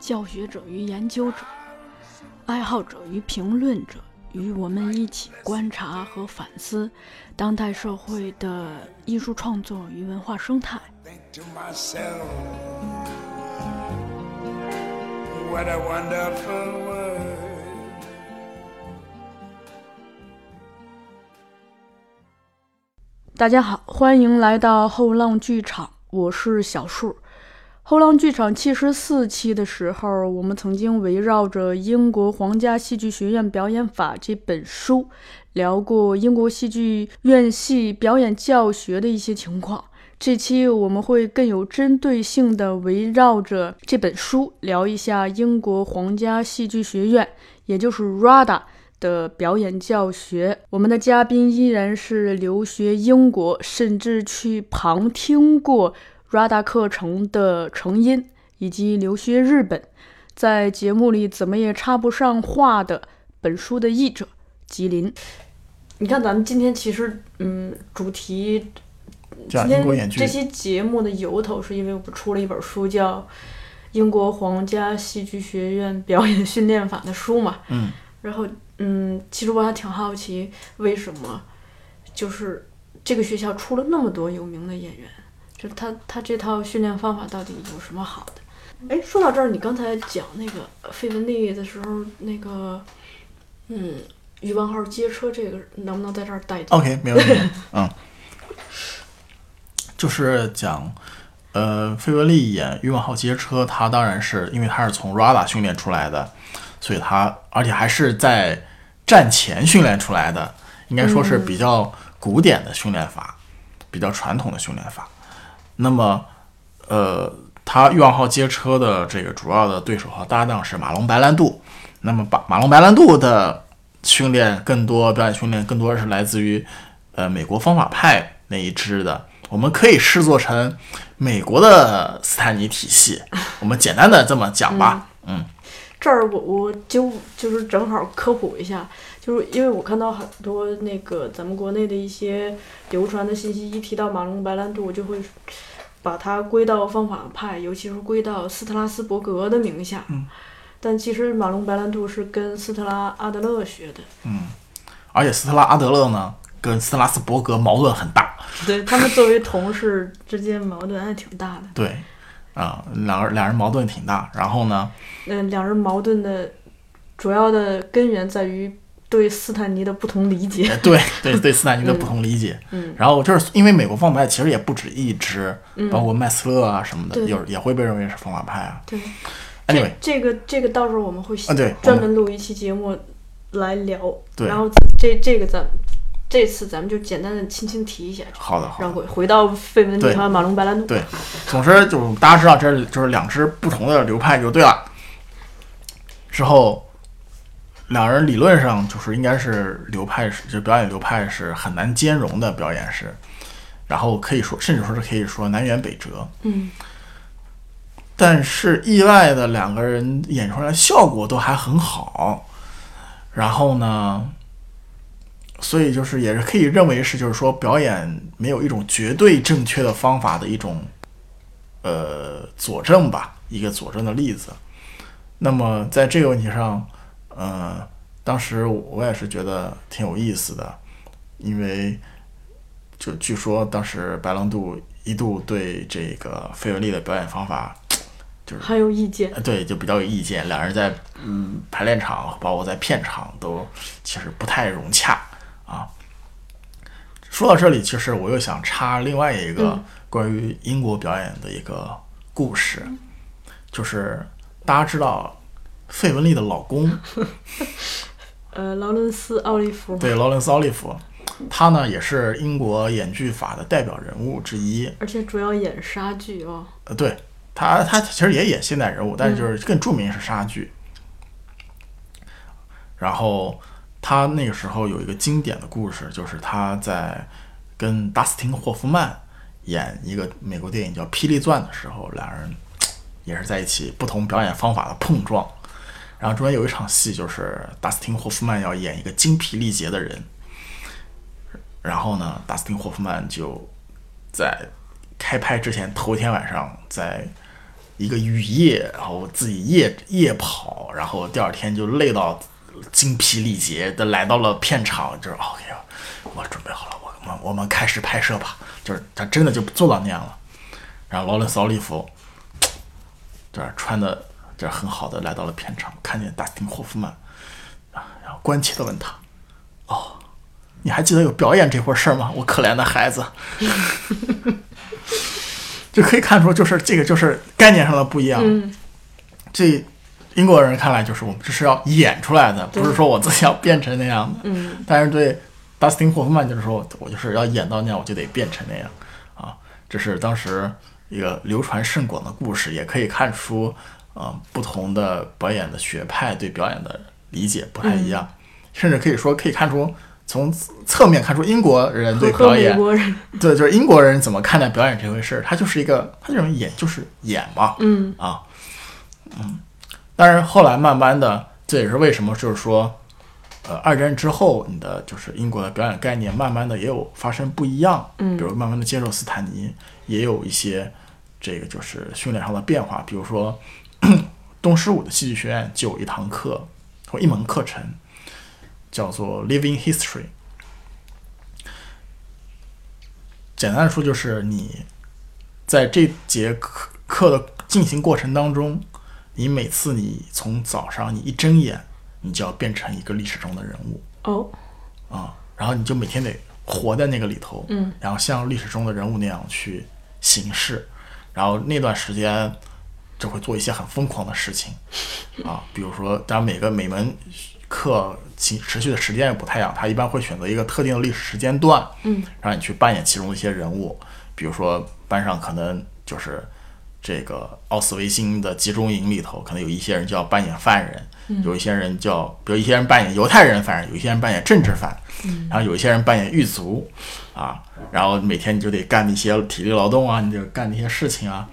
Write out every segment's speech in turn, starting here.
教学者与研究者、爱好者与评论者，与我们一起观察和反思当代社会的艺术创作与文化生态。Think to myself, what a wonderful world. 大家好，欢迎来到后浪剧场，我是小树。后浪剧场七十四期的时候，我们曾经围绕着英国皇家戏剧学院表演法这本书，聊过英国戏剧院系表演教学的一些情况。这期我们会更有针对性的围绕着这本书聊一下英国皇家戏剧学院，也就是 RADA。的表演教学，我们的嘉宾依然是留学英国，甚至去旁听过 RADA 课程的成因，以及留学日本，在节目里怎么也插不上话的本书的译者吉林。你看，咱们今天其实，嗯，主题今天这期节目的由头是因为我们出了一本书，叫《英国皇家戏剧学院表演训练法》的书嘛。嗯。然后，嗯，其实我还挺好奇，为什么就是这个学校出了那么多有名的演员，就是他他这套训练方法到底有什么好的？哎，说到这儿，你刚才讲那个费雯丽的时候，那个，嗯，余文浩接车这个能不能在这儿带进？OK，没问题。嗯，就是讲，呃，费雯丽演余文浩接车，他当然是因为他是从 RADA 训练出来的，所以他而且还是在战前训练出来的，应该说是比较古典的训练法，比较传统的训练法。那么，呃，他欲望号街车的这个主要的对手和搭档是马龙白兰度。那么，把马龙白兰度的训练更多，表演训练更多是来自于呃美国方法派那一支的，我们可以视作成美国的斯坦尼体系。我们简单的这么讲吧，嗯这儿我我就就是正好科普一下，就是因为我看到很多那个咱们国内的一些流传的信息，一提到马龙白兰度，我就会把它归到方法派，尤其是归到斯特拉斯伯格的名下。嗯但其实马龙白兰度是跟斯特拉阿德勒学的，嗯，而且斯特拉阿德勒呢跟斯特拉斯伯格矛盾很大，对他们作为同事之间矛盾还挺大的。对，啊、两人两人矛盾挺大，然后呢，嗯，两人矛盾的主要的根源在于对斯坦尼的不同理解。呃对 对对斯坦尼的不同理解，嗯然后就是因为美国方法派其实也不止一支，嗯包括麦斯勒啊什么的，对有也会被认为是方法派啊。对。Anyway，这个这个到时候我们会啊对专门录一期节目来聊，对然后这这个咱这次咱们就简单的轻轻提一下，好的好的然后回回到费雯丽对和马龙白兰度。对，总之就是大家知道这就是两支不同的流派就对了。之后，两人理论上就是应该是流派是就表演流派是很难兼容的表演是，然后可以说甚至说是可以说南辕北辙。嗯但是意外的两个人演出来效果都还很好，然后呢，所以就是也是可以认为是就是说表演没有一种绝对正确的方法的一种呃佐证吧，一个佐证的例子。那么在这个问题上，呃，当时我也是觉得挺有意思的，因为就据说当时白狼度一度对这个费雯丽的表演方法。就是很有意见。呃对，就比较有意见。两人在嗯排练场，包括在片场都其实不太融洽啊。说到这里，其实我又想插另外一个嗯关于英国表演的一个故事，就是大家知道费雯丽的老公 呃，劳伦斯·奥利弗，对劳伦斯·奥利弗，他呢也是英国演剧法的代表人物之一。而且主要演莎剧哦。呃，对，他他其实也演现代人物，但是就是更著名是莎剧。然后他那个时候有一个经典的故事，就是他在跟达斯汀·霍夫曼演一个美国电影叫《霹雳传》的时候，两人也是在一起不同表演方法的碰撞。然后中间有一场戏，就是达斯汀·霍夫曼要演一个精疲力竭的人，然后呢，达斯汀·霍夫曼就在开拍之前头一天晚上，在一个雨夜，然后自己夜夜跑，然后第二天就累到精疲力竭的来到了片场，就是 OK，我准备好了，我们我们开始拍摄吧，就是他真的就做到那样了。然后劳伦斯·奥利弗这儿穿的这儿很好的来到了片场，看见达斯汀·霍夫曼啊，然后关切的问他：“哦，你还记得有表演这回事儿吗？我可怜的孩子。”就可以看出，就是这个就是概念上的不一样。这英国人看来就是我们这是要演出来的，不是说我自己要变成那样的。嗯，但是对达斯汀·霍夫曼就是说我就是要演到那样，我就得变成那样。啊。这是当时一个流传甚广的故事，也可以看出，呃，不同的表演的学派对表演的理解不太一样，甚至可以说可以看出。从侧面看出英国人对表演，对就是英国人怎么看待表演这回事儿，他就是一个，他认为演就是演嘛，嗯。啊，嗯，但是后来慢慢的，这也是为什么就是说，呃，二战之后，你的就是英国的表演概念慢慢的也有发生不一样，嗯，比如慢慢的接受斯坦尼，也有一些这个就是训练上的变化，比如说 东十五的戏剧学院就有一堂课或一门课程。叫做 Living History。简单的说，就是你在这节课课的进行过程当中，你每次你从早上你一睁眼，你就要变成一个历史中的人物哦，啊，然后你就每天得活在那个里头，嗯，然后像历史中的人物那样去行事，然后那段时间就会做一些很疯狂的事情 啊，比如说，当然每个每门。课其持续的时间也不太一样，他一般会选择一个特定的历史时间段，嗯，让你去扮演其中的一些人物，比如说班上可能就是这个奥斯维辛的集中营里头，可能有一些人就要扮演犯人，有一些人叫，比如一些人扮演犹太人犯人，有一些人扮演政治犯，嗯，然后有一些人扮演狱卒，啊，然后每天你就得干那些体力劳动啊，你就干那些事情啊，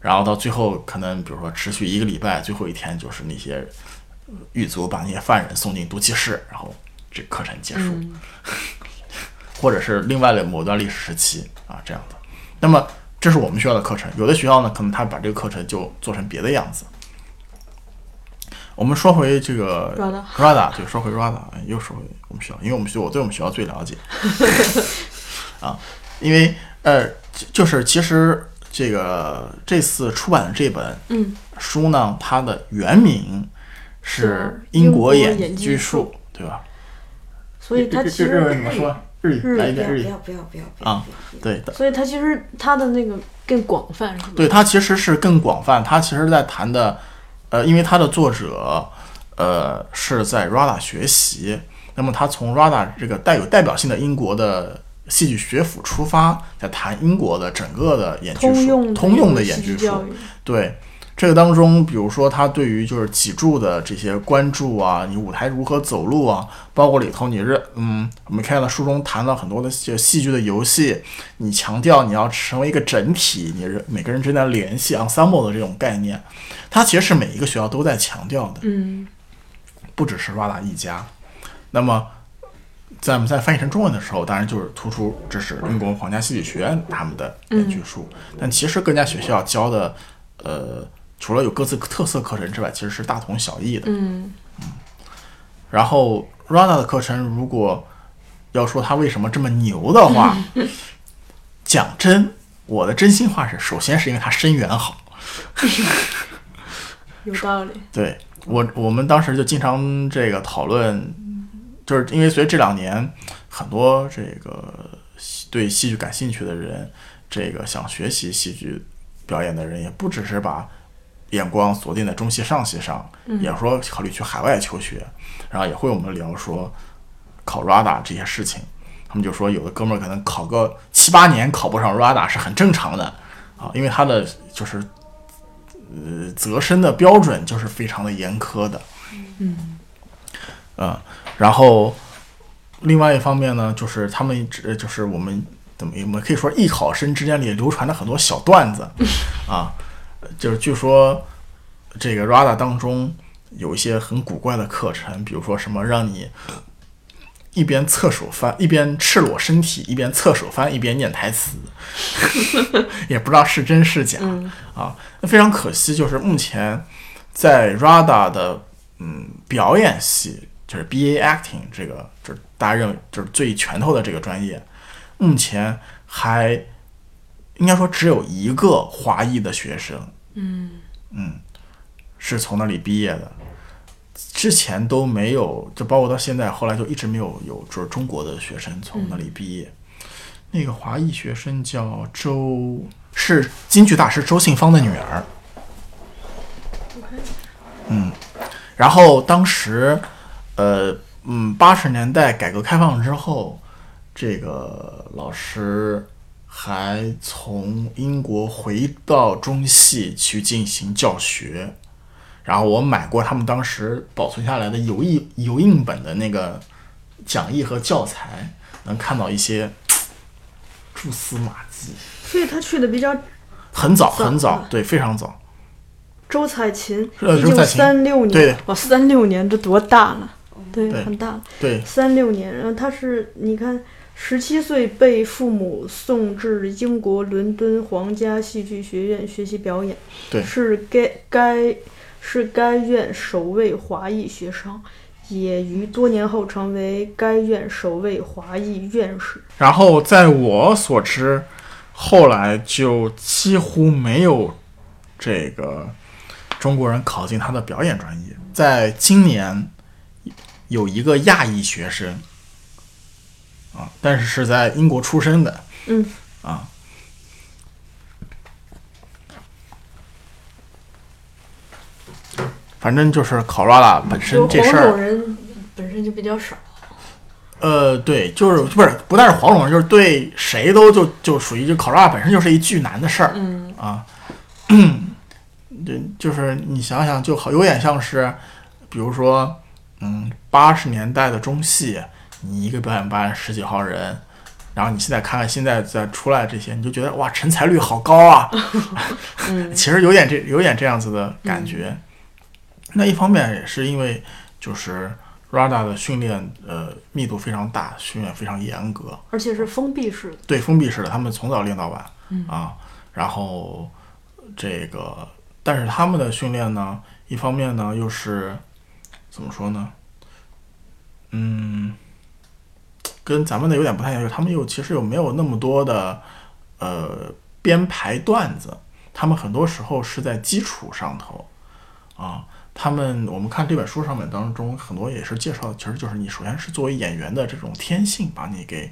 然后到最后可能比如说持续一个礼拜，最后一天就是那些。狱卒把那些犯人送进毒气室，然后这课程结束，或者是另外的某段历史时期啊这样的。那么这是我们学校的课程，有的学校呢可能他把这个课程就做成别的样子。我们说回这个 Rada，对，说回 Rada，又说回我们学校，因为我们学我对我们学校最了解 啊，因为呃，就是其实这个这次出版的这本书呢，它的原名。是英国演剧术，对吧？所以它其实日文怎么说？日语来一遍日语。不要不要不要不要啊！对所以它其实它的那个更广泛，是吧？对，它其实是更广泛。它其实在谈的，呃，因为它的作者，呃，是在 RADA 学习，那么他从 RADA 这个带有代表性的英国的戏剧学府出发，在谈英国的整个的演剧术，通用的演剧术，对。这个当中，比如说他对于就是脊柱的这些关注啊，你舞台如何走路啊，包括里头你是嗯，我们看到书中谈了很多的就戏剧的游戏，你强调你要成为一个整体，你是每个人之间的联系 ensemble 的这种概念，它其实是每一个学校都在强调的，嗯，不只是 RADA 一家。那么在我们在翻译成中文的时候，当然就是突出这是英国皇家戏剧学院他们的演剧书，但其实各家学校教的呃。除了有各自特色课程之外，其实是大同小异的。嗯嗯。然后 Rana 的课程，如果要说他为什么这么牛的话，讲真，我的真心话是，首先是因为他声源好。有道理。对我，我们当时就经常这个讨论，就是因为随着这两年很多这个对戏剧感兴趣的人，这个想学习戏剧表演的人，也不只是把。眼光锁定在中戏、上戏上，也说考虑去海外求学，然后也会我们聊说考 RADA 这些事情。他们就说有的哥们儿可能考个七八年考不上 RADA 是很正常的啊，因为他的就是呃择生的标准就是非常的严苛的。嗯，嗯，然后另外一方面呢，就是他们只就是我们怎么我们可以说艺考生之间里流传的很多小段子啊，就是据说这个 RADA 当中有一些很古怪的课程，比如说什么让你一边侧手翻，一边赤裸身体，一边侧手翻，一边念台词，也不知道是真是假、啊。那非常可惜，就是目前在 RADA 的嗯表演系，就是 BA Acting 这个，就是大家认为就是最拳头的这个专业，目前还应该说只有一个华裔的学生，嗯嗯是从那里毕业的。之前都没有，就包括到现在，后来就一直没有有就是中国的学生从那里毕业。那个华裔学生叫周，是京剧大师周信芳的女儿。嗯，然后当时，呃，嗯，八十年代改革开放之后，这个老师还从英国回到中戏去进行教学。然后我买过他们当时保存下来的油印油印本的那个讲义和教材，能看到一些蛛丝马迹。所以他去的比较很早早很早啊，对，非常早。周彩琴，呃一九三六年，对哇，三六年这多大了？对，对很大了。对，三六年，然后他是你看，十七岁被父母送至英国伦敦皇家戏剧学院学习表演，对是该该是该院首位华裔学生，也于多年后成为该院首位华裔院士。然后在我所知，后来就几乎没有这个中国人考进他的表演专业。在今年有一个亚裔学生啊，但是是在英国出生的，嗯。啊。反正就是考 RADA 本身这事儿黄种，人本身就比较少，呃，对，就是不是不但是黄种人，就是对谁都就就属于就考 RADA 本身就是一巨难的事儿，嗯啊，对，就是你想想，就好有点像是，比如说，嗯，八十年代的中戏，你一个表演班十几号人，然后你现在看看现在再出来这些，你就觉得哇，成才率好高啊，嗯 其实有点这有点这样子的感觉。那一方面也是因为就是 RADA 的训练呃密度非常大，训练非常严格，而且是封闭式的。对，封闭式的，他们从早练到晚，啊，然后这个，但是他们的训练呢，一方面呢又是怎么说呢？嗯，跟咱们的有点不太一样，就是他们又其实又没有那么多的呃编排段子，他们很多时候是在基础上头啊。他们我们看这本书上面当中很多也是介绍，其实就是你首先是作为演员的这种天性，把你给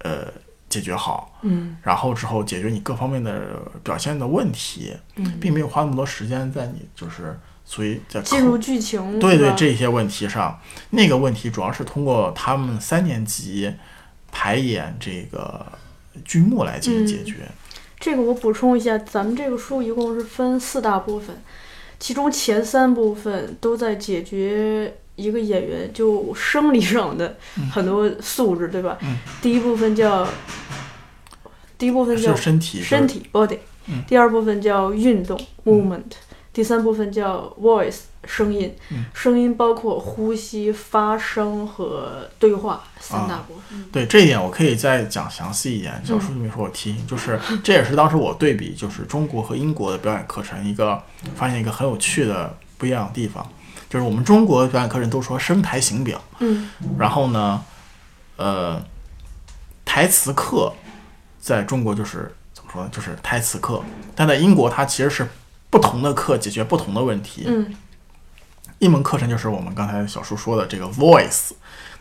呃解决好，嗯然后之后解决你各方面的表现的问题，嗯，并没有花那么多时间在你就是所以在进入剧情，对对这些问题上，那个问题主要是通过他们三年级排演这个剧目来进行解决。这个我补充一下，咱们这个书一共是分四大部分，其中前三部分都在解决一个演员就生理上的很多素质，对吧？嗯。第一部分叫第一部分叫身体，身体 body，、嗯。第二部分叫运动 movement，、第三部分叫 voice 声音，嗯。声音包括呼吸、发声和对话三大部分。对这一点，我可以再讲详细一点。小叔就没说我听，就是这也是当时我对比，就是中国和英国的表演课程一个发现一个很有趣的不一样的地方，就是我们中国的表演课程都说声台形表，嗯。然后呢，呃，台词课在中国就是怎么说呢，就是台词课，但在英国它其实是不同的课解决不同的问题。嗯一门课程就是我们刚才小叔说的这个 voice，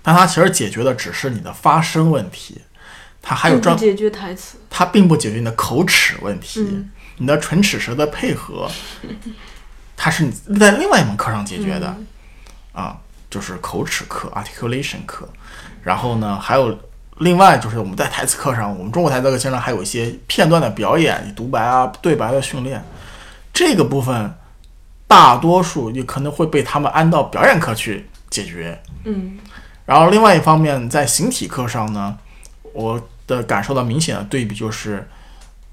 但它其实解决的只是你的发声问题，它还有专，解决台词。它并不解决你的口齿问题，嗯你的唇齿舌的配合，它是你在另外一门课上解决的。嗯啊，就是口齿课 （articulation 课），然后呢，还有另外就是我们在台词课上，我们中国台词课经常还有一些片段的表演、独白啊、对白的训练。这个部分大多数也可能会被他们安到表演课去解决。嗯然后另外一方面，在形体课上呢，我的感受到明显的对比就是，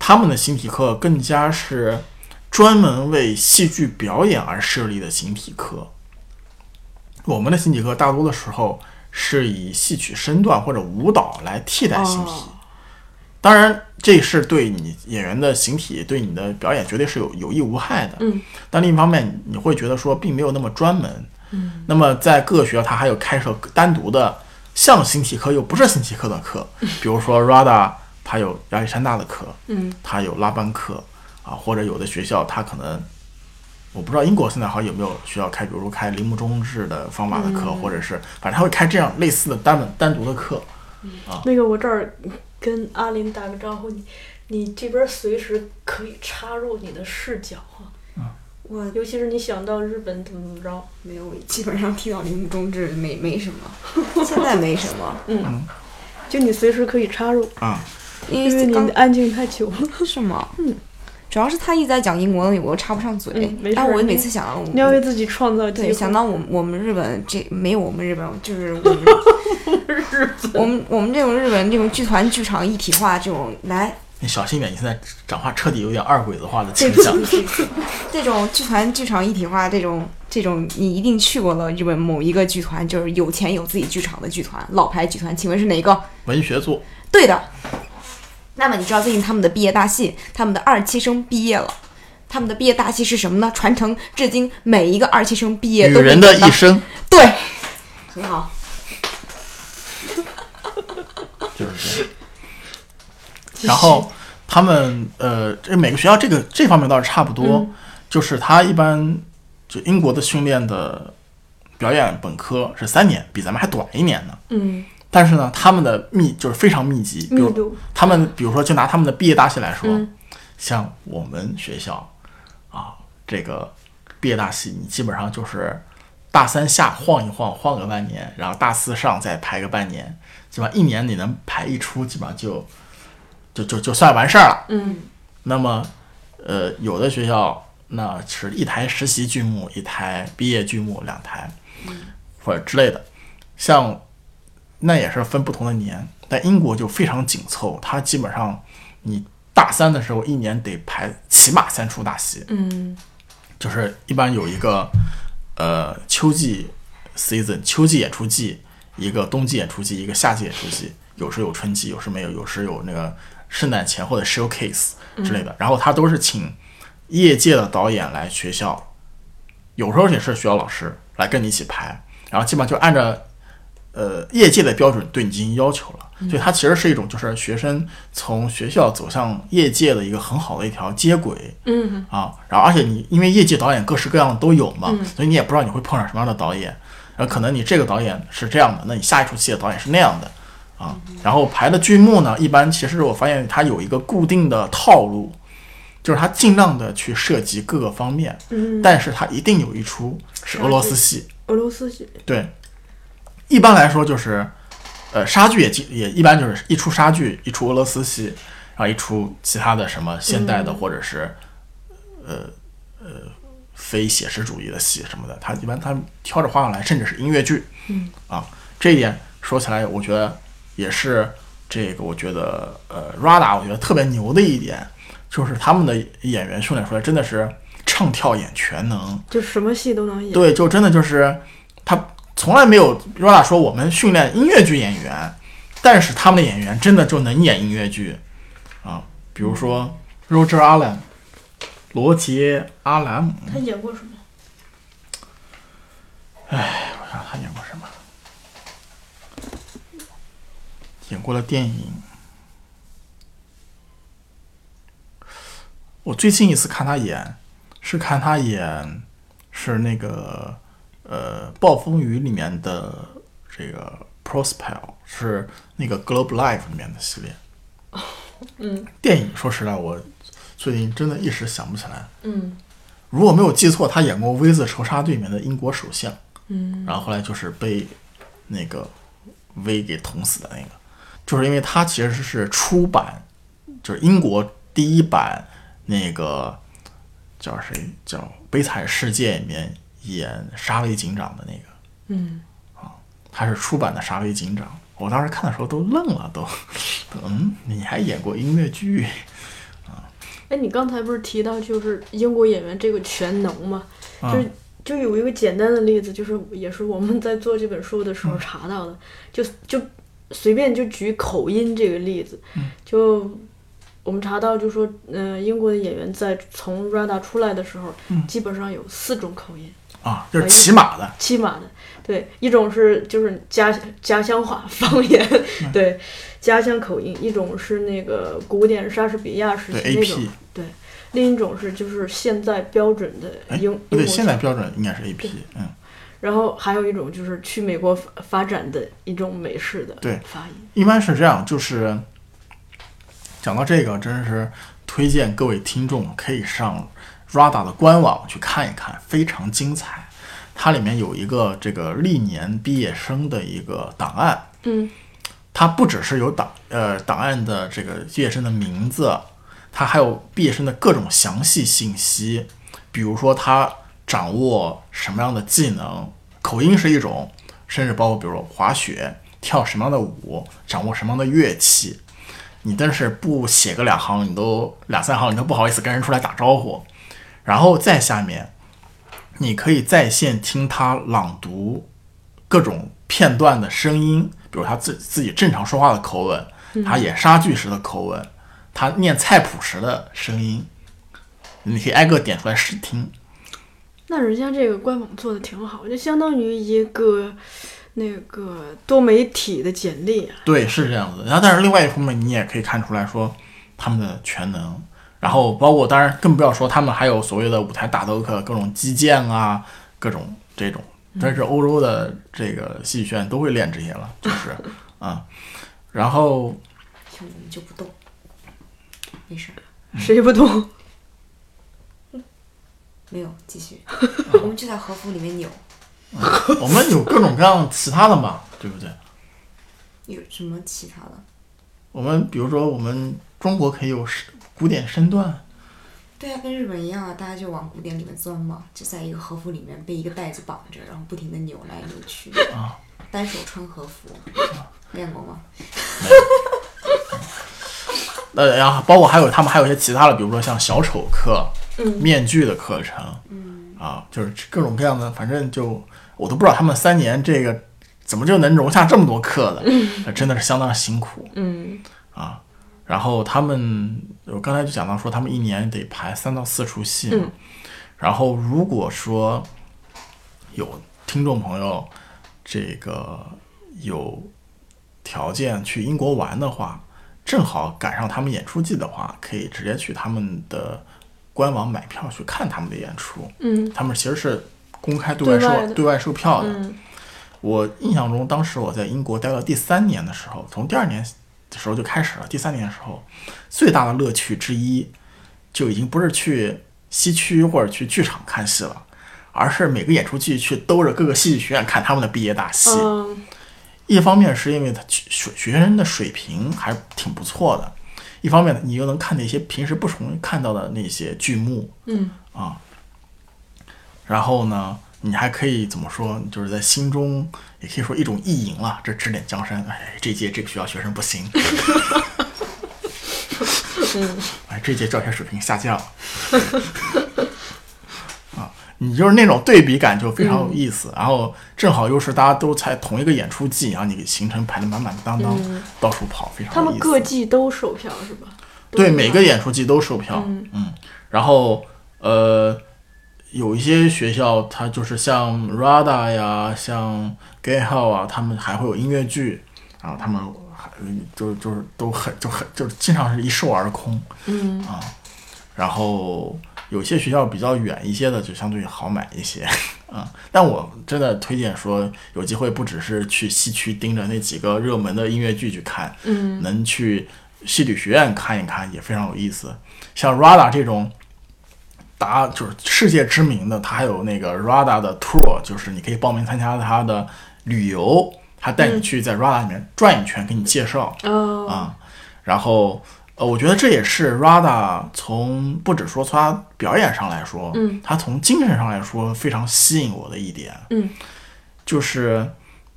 他们的形体课更加是专门为戏剧表演而设立的形体课。我们的形体课大多的时候是以戏曲身段或者舞蹈来替代形体。哦当然，这是对你演员的形体、对你的表演绝对是有有益无害的。嗯，但另一方面，你会觉得说并没有那么专门。嗯，那么在各个学校，它还有开设单独的像形体课又不是形体课的课，比如说 RADA，它有亚历山大的课，嗯，它有拉班课啊，或者有的学校它可能。我不知道英国现在好像有没有学校开，比如说开铃木中治的方法的课，或者是反正他会开这样类似的单门单独的课。啊那个我这儿跟阿林打个招呼，你你这边随时可以插入你的视角啊，我尤其是你想到日本怎么怎么着，没有，基本上听到铃木中治没没什么，现在没什么，嗯就你随时可以插入，啊、因因为你安静太久了。是吗？嗯，主要是他一直在讲英国东西，我又插不上嘴嗯没。事但我每次想到你要为自己创造机对。想到我们我们日本这没有我们日本，就是我们我们我们这种日本这种剧团剧场一体化这种来你小心点，你现在讲话彻底有点二鬼子化的倾向。这种剧团剧场一体化这种这种，你一定去过了日本某一个剧团，就是有钱有自己剧场的剧团，老牌剧团，请问是哪个？文学作，对的。那么你知道最近他们的毕业大戏，他们的二期生毕业了，他们的毕业大戏是什么呢？传承至今每一个二期生毕业都女人的一生对，很好。就是这样。然后他们呃，这每个学校这个这方面倒是差不多，就是他一般就英国的训练的表演本科是三年，比咱们还短一年呢。嗯，但是呢，他们的密就是非常密集，比如他们比如说就拿他们的毕业大戏来说，嗯。像我们学校啊，这个毕业大戏你基本上就是大三下晃一晃，晃个半年，然后大四上再排个半年，基本上一年你能排一出，基本上就就就就算完事儿了。嗯那么，呃，有的学校那是一台实习剧目，一台毕业剧目，两台，或者之类的，像那也是分不同的年。但英国就非常紧凑，它基本上你大三的时候一年得排起码三出大戏，嗯就是一般有一个呃秋季 season 秋季演出季，一个冬季演出季，一个夏季演出季，有时有春季，有时没有，有时有那个圣诞前后的 showcase 之类的。然后他都是请业界的导演来学校，有时候也是学校老师来跟你一起排，然后基本上就按照呃业界的标准对你进行要求了。所以它其实是一种就是学生从学校走向业界的一个很好的一条接轨。嗯啊，然后而且你因为业界导演各式各样的都有嘛，所以你也不知道你会碰上什么样的导演，然后可能你这个导演是这样的，那你下一出戏的导演是那样的啊，然后排的剧目呢，一般其实我发现它有一个固定的套路，就是它尽量的去涉及各个方面，嗯，但是它一定有一出是俄罗斯戏，俄罗斯戏，对，一般来说就是，呃，莎剧也基也一般就是一出莎剧，一出俄罗斯戏，然后一出其他的什么现代的、或者是，呃呃非写实主义的戏什么的，他一般他挑着花样来，甚至是音乐剧，嗯。啊，这一点说起来，我觉得也是这个，我觉得呃，RADA 我觉得特别牛的一点，就是他们的演员训练出来真的是唱跳演全能，就什么戏都能演。对，就真的就是他从来没有 Rada 说我们训练音乐剧演员，但是他们的演员真的就能演音乐剧啊，比如说 Roger Allen，罗杰·阿兰姆，他演过什么？我想他演过什么？演过了电影。我最近一次看他演，是看他演是那个呃《暴风雨》里面的这个 Prospel，是那个 Globe Life 里面的系列。嗯电影说实在，我最近真的一时想不起来。嗯如果没有记错，他演过《V 字仇杀队》里面的英国首相。嗯然后后来就是被那个 V 给捅死的那个，就是因为他其实是出版，就是英国第一版那个叫谁叫《悲惨世界》里面演沙威警长的那个，嗯，啊他是出版的沙威警长。我当时看的时候都愣了，都嗯，你还演过音乐剧？哎，你刚才不是提到就是英国演员这个全能吗？啊就是就有一个简单的例子，就是也是我们在做这本书的时候查到的，就就随便就举口音这个例子，就我们查到就说，呃，英国的演员在从 RADA 出来的时候，基本上有四种口音。啊，就是骑马的，骑马的，对，一种是就是家家乡话方言，对，家乡口音；一种是那个古典莎士比亚时期对那种 AP，对，另一种是就是现在标准的哎，英不对，现在标准应该是 AP，嗯，然后还有一种就是去美国发发展的一种美式的对。发音，一般是这样，就是讲到这个，真是推荐各位听众可以上 RADA 的官网去看一看，非常精彩。它里面有一个这个历年毕业生的一个档案，嗯它不只是有档呃档案的这个毕业生的名字，它还有毕业生的各种详细信息，比如说他掌握什么样的技能，口音是一种，甚至包括比如说滑雪、跳什么样的舞、掌握什么样的乐器，你但是不写个两行，你都两三行，你都不好意思跟人出来打招呼。然后再下面，你可以在线听他朗读各种片段的声音，比如他自自己正常说话的口吻，他演莎剧时的口吻，他念菜谱时的声音，你可以挨个点出来试听。那人家这个官网做的挺好，就相当于一个那个多媒体的简历啊。对，是这样子。然后，但是另外一方面，你也可以看出来说他们的全能，然后包括当然更不要说他们还有所谓的舞台大斗客，各种击剑啊，各种这种。但是欧洲的这个戏剧学院都会练这些了，就是啊、然后就我们就不动，没事儿，谁不动？没有继续，我们就在和服里面扭，我们有各种各样其他的嘛，对不对？有什么其他的？我们比如说我们中国可以有是古典身段，对啊，跟日本一样啊，大家就往古典里面钻嘛，就在一个和服里面被一个袋子绑着，然后不停的扭来扭去。啊，单手穿和服，练过吗？呃，然后包括还有他们还有一些其他的，比如说像小丑课、嗯面具的课程，嗯，啊，就是各种各样的，反正就我都不知道他们三年这个怎么就能容下这么多课的，呃真的是相当辛苦嗯啊。然后他们，我刚才就讲到说，他们一年得排三到四出戏嘛。嗯然后如果说有听众朋友这个有条件去英国玩的话，正好赶上他们演出季的话，可以直接去他们的官网买票去看他们的演出。嗯他们其实是公开对外售对外售票的。嗯我印象中，当时我在英国待到第三年的时候，从第二年的时候就开始了。第三年的时候，最大的乐趣之一，就已经不是去西区或者去剧场看戏了，而是每个演出季去兜着各个戏剧学院看他们的毕业大戏。嗯一方面是因为他学学生的水平还挺不错的，一方面你又能看那些平时不容易看到的那些剧目，嗯啊，然后呢，你还可以怎么说？就是在心中也可以说一种意淫了，这指点江山。哎，这届这个学校学生不行，嗯哎，这届教学水平下降了。啊，你就是那种对比感就非常有意思，然后正好又是大家都在同一个演出季，然后你给行程排的满满当当，嗯到处跑，非常他们有意思。各季都售票是吧？对，每个演出季都售票，嗯然后呃，有一些学校它就是像 RADA 呀，像 Gay Hall 啊，他们还会有音乐剧，然后他们还就就是都很就很就是经常是一售而空，嗯。啊。然后有些学校比较远一些的就相对好买一些，啊、但我真的推荐说有机会不只是去西区盯着那几个热门的音乐剧去看，嗯。能去戏剧学院看一看也非常有意思。像 RADA 这种达就是世界知名的，它还有那个 RADA 的 tour，就是你可以报名参加它的旅游，他带你去在 RADA 里面转一圈，给你介绍哦。啊。然后呃，我觉得这也是 Rada 从不只说从他表演上来说，嗯，他从精神上来说非常吸引我的一点，嗯，就是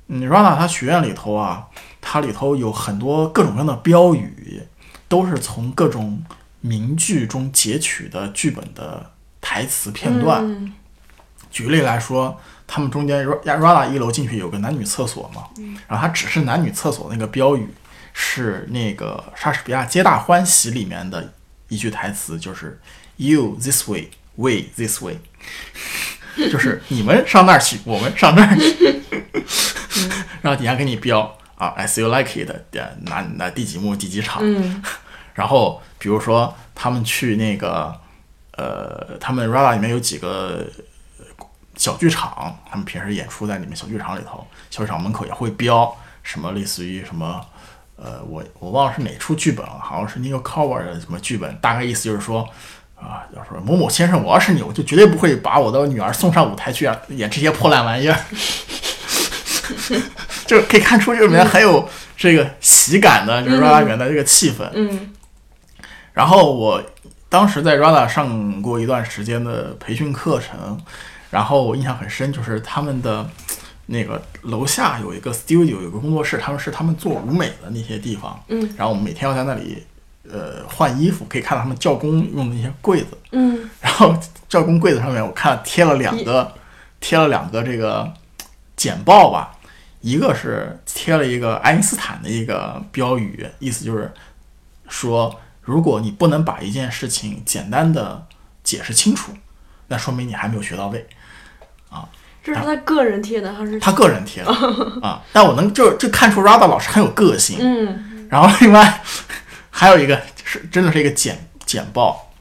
嗯，Rada 他学院里头啊，它里头有很多各种各样的标语，都是从各种名剧中截取的剧本的台词片段。嗯。举例来说，他们中间 Ra- Rada 一楼进去有个男女厕所嘛，然后它只是男女厕所那个标语是那个莎士比亚《皆大欢喜》里面的一句台词，就是 “You this way, we this way”，就是你们上那儿去，我们上那儿去，然后底下给你标啊，as you like it 的哪哪第几幕第几场，嗯。然后比如说他们去那个呃，他们 Rada 里面有几个呃小剧场，他们平时演出在里面小剧场里头，小剧场门口也会标什么类似于什么。呃，我我忘了是哪出剧本了，好像是那个 cover 的什么剧本，大概意思就是说，啊、要说某某先生，我要是你，我就绝对不会把我的女儿送上舞台去啊演这些破烂玩意儿。就是可以看出这里面很有这个喜感的，就是 Rada 里面的这个气氛。嗯然后我当时在 Rada 上过一段时间的培训课程，然后我印象很深，就是他们的那个楼下有一个 studio，有个工作室，他们是他们做舞美的那些地方。嗯，然后我们每天要在那里呃换衣服，可以看到他们教工用的那些柜子。嗯然后教工柜子上面我看贴了两个，贴了两个这个简报吧，一个是贴了一个爱因斯坦的一个标语，意思就是说，如果你不能把一件事情简单的解释清楚，那说明你还没有学到位啊。这是他个人贴的还是？他个人贴的 啊，但我能就就看出 Rada 老师很有个性。嗯然后另外还有一个是真的是一个简简报，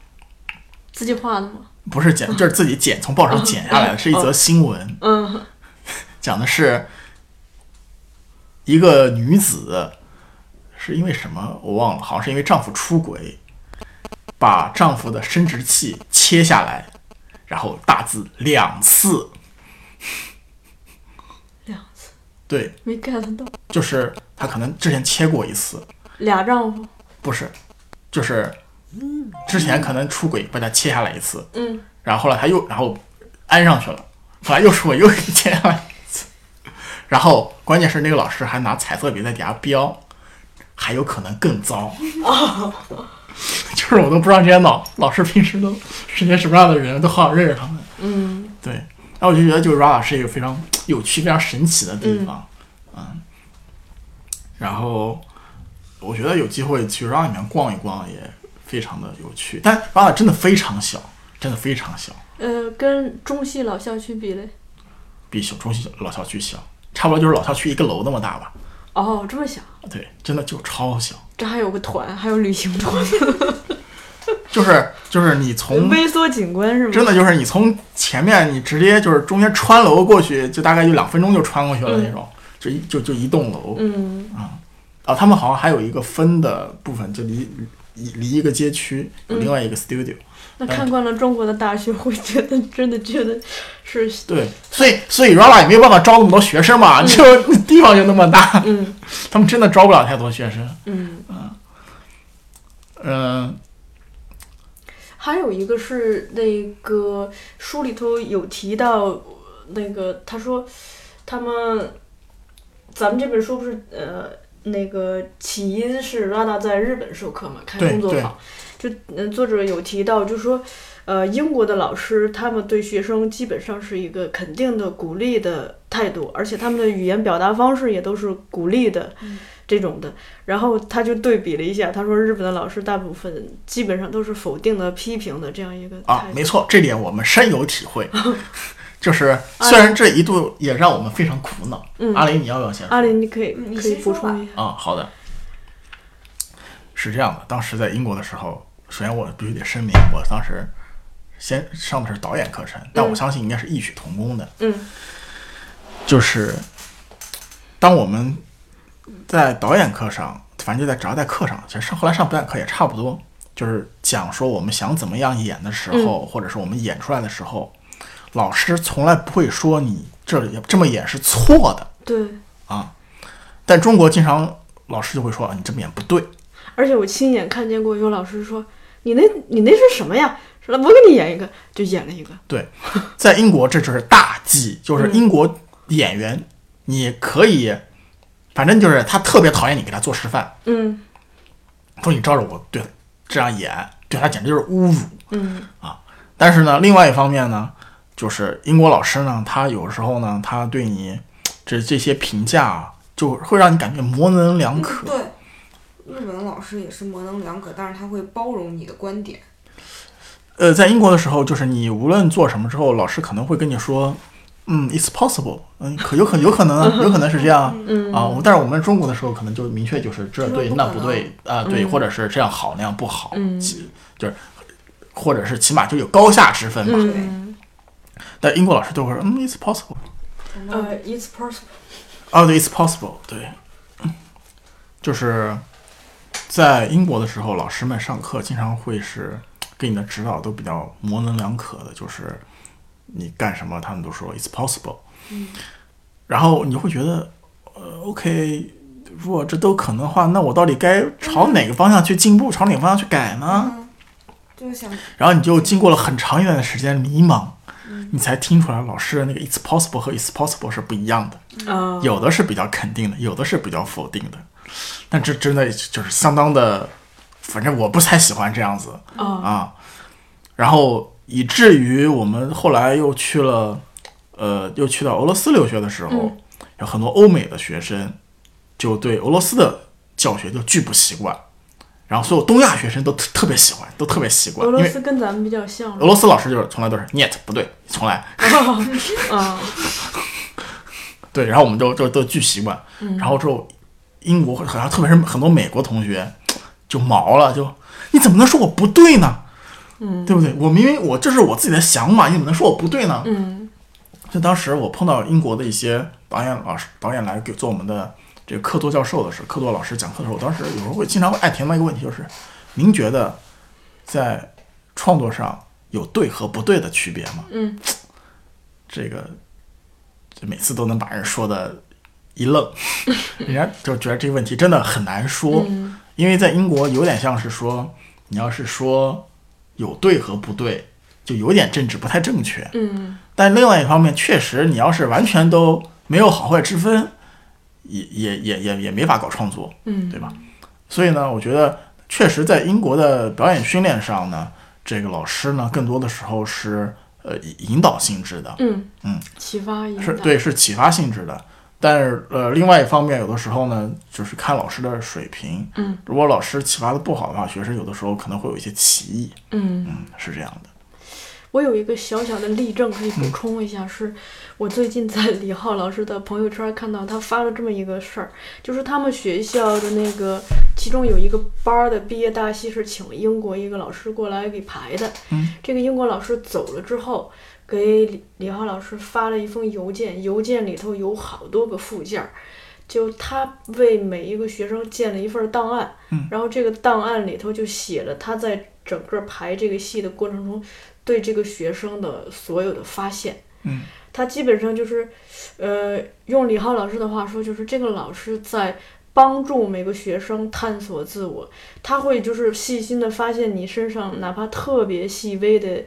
自己画的吗？不是剪，就是自己剪从报上剪下来的，是一则新闻，嗯讲的是一个女子是因为什么？我忘了，好像是因为丈夫出轨，把丈夫的生殖器切下来，然后大字两次，两次？对，没 get 到。就是她可能之前切过一次，俩丈夫。不是，就是之前可能出轨把她切下来一次，嗯。然后后来他又然后安上去了，后来又说又给切下来一次，然后关键是那个老师还拿彩色笔在底下标，还有可能更糟。就是我都不知道这些老老师平时都是些什么样的人，都好想认识他们。嗯对，然后我就觉得就是 Rada 是一个非常有趣、非常神奇的地方，嗯然后我觉得有机会去 Rada 里面逛一逛也非常的有趣，但 Rada 真的非常小，真的非常小。呃，跟中戏老校区比嘞？比小中戏老校区小，差不多就是老校区一个楼那么大吧。哦，这么小，对，真的就超小，这还有个团，还有旅行团，就是就是你从微缩景观是吗？真的就是你从前面你直接就是中间穿楼过去，就大概就两分钟就穿过去了那种，就一就就一栋楼。嗯啊，他们好像还有一个分的部分，就离离离一个街区有另外一个 studio。那看惯了中国的大学，会觉得真的觉得是对，所以所以 Rala 也没有办法招那么多学生嘛，就 地方就那么大，嗯 他们真的招不了太多学生。嗯。嗯，还有一个是那个书里头有提到，那个他说他们，咱们这本书不是呃那个起因是 Rada 在日本授课嘛，开工作坊，就嗯作者有提到，就说呃英国的老师他们对学生基本上是一个肯定的鼓励的态度，而且他们的语言表达方式也都是鼓励的。这种的，然后他就对比了一下，他说日本的老师大部分基本上都是否定的、批评的这样一个态度。，啊没错，这点我们深有体会。就是虽然这一度也让我们非常苦恼。嗯阿林，你要不要先说？阿林，你可以你可以补充一下。啊，好的。是这样的，当时在英国的时候，首先我必须得声明，我当时先上的是导演课程，但我相信应该是异曲同工的。嗯。就是当我们在导演课上，反正就在只要在课上，其实上后来上表演课也差不多，就是讲说我们想怎么样演的时候，或者是我们演出来的时候，老师从来不会说你这这么演是错的，对。啊，但中国经常老师就会说啊你这么演不对，而且我亲眼看见过有老师说：“你那你那是什么呀？”说我给你演一个，就演了一个。对，在英国这就是大忌，就是英国演员，你可以，反正就是他特别讨厌你给他做示范，嗯说你照着我对这样演，对他简直就是侮辱。嗯啊但是呢，另外一方面呢，就是英国老师呢，他有时候呢，他对你这这些评价啊，就会让你感觉模棱两可。对，日本老师也是模棱两可，但是他会包容你的观点。呃，在英国的时候，就是你无论做什么之后，老师可能会跟你说，嗯，it's possible，嗯，可有可有可能啊，有可能是这样嗯啊。但是我们中国的时候，可能就明确就是这对那不对啊，对，或者是这样好那样不好，嗯其就是或者是起码就有高下之分嘛。嗯，但英国老师就会说，嗯，it's possible，呃，it's possible。啊，对，it's possible，对，嗯就是在英国的时候，老师们上课经常会是给你的指导都比较模棱两可的，就是你干什么，他们都说 it's possible，然后你会觉得，呃，OK，如果这都可能的话，那我到底该朝哪个方向去进步，朝哪个方向去改呢？嗯，就是想然后你就经过了很长一段的时间迷茫，你才听出来老师的那个 it's possible 和 it's possible 是不一样的。啊，有的是比较肯定的，有的是比较否定的，但这真的就是相当的，反正我不太喜欢这样子。啊，啊。然后以至于我们后来又去了，呃，又去到俄罗斯留学的时候，嗯。有很多欧美的学生就对俄罗斯的教学就巨不习惯，然后所有东亚学生都特特别喜欢，都特别习惯，俄罗斯跟咱们比较像俄罗斯老师就是从来都是 niet 不对，重来。啊，对，然后我们就就都巨习惯，然后之后英国好像特别是很多美国同学就毛了，就你怎么能说我不对呢？嗯，对不对？我明明我这是我自己的想法，你怎么能说我不对呢？嗯就当时我碰到英国的一些导演老师，导演来给做我们的这个课座教授的时候，课座老师讲课的时候，我当时有时候会经常会爱提到一个问题，就是您觉得在创作上有对和不对的区别吗？嗯这个这每次都能把人说的一愣，人家就觉得这个问题真的很难说，嗯因为在英国有点像是说，你要是说有对和不对，就有点政治不太正确。嗯但另外一方面，确实你要是完全都没有好坏之分，也也也也也没法搞创作，嗯，对吧？所以呢，我觉得确实在英国的表演训练上呢，这个老师呢，更多的时候是呃引导性质的，嗯嗯，启发引导，是对，是启发性质的。但是呃，另外一方面，有的时候呢，就是看老师的水平。嗯，如果老师启发的不好的话，学生有的时候可能会有一些歧义。嗯。嗯，是这样的。我有一个小小的例证可以补充一下，是我最近在李浩老师的朋友圈看到他发了这么一个事儿，就是他们学校的那个其中有一个班儿的毕业大戏是请英国一个老师过来给排的，嗯这个英国老师走了之后，给李李浩老师发了一封邮件，邮件里头有好多个附件儿。就他为每一个学生建了一份档案，嗯然后这个档案里头就写了他在整个排这个戏的过程中对这个学生的所有的发现。嗯，他基本上就是，呃，用李浩老师的话说，就是这个老师在帮助每个学生探索自我，他会就是细心的发现你身上哪怕特别细微的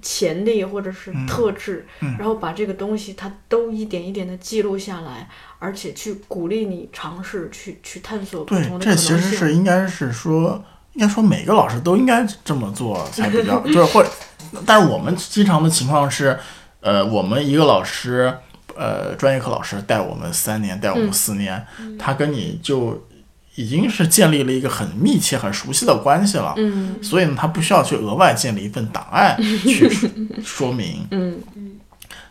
潜力或者是特质，嗯然后把这个东西他都一点一点的记录下来，而且去鼓励你尝试去去探索不对同，的可能这其实。是应该是说，应该说每个老师都应该这么做才比较，就是或者，但是我们经常的情况是，呃，我们一个老师，呃，专业课老师带我们三年，带我们嗯四年，他跟你就已经是建立了一个很密切、很熟悉的关系了。嗯所以呢，他不需要去额外建立一份档案 去说说明。嗯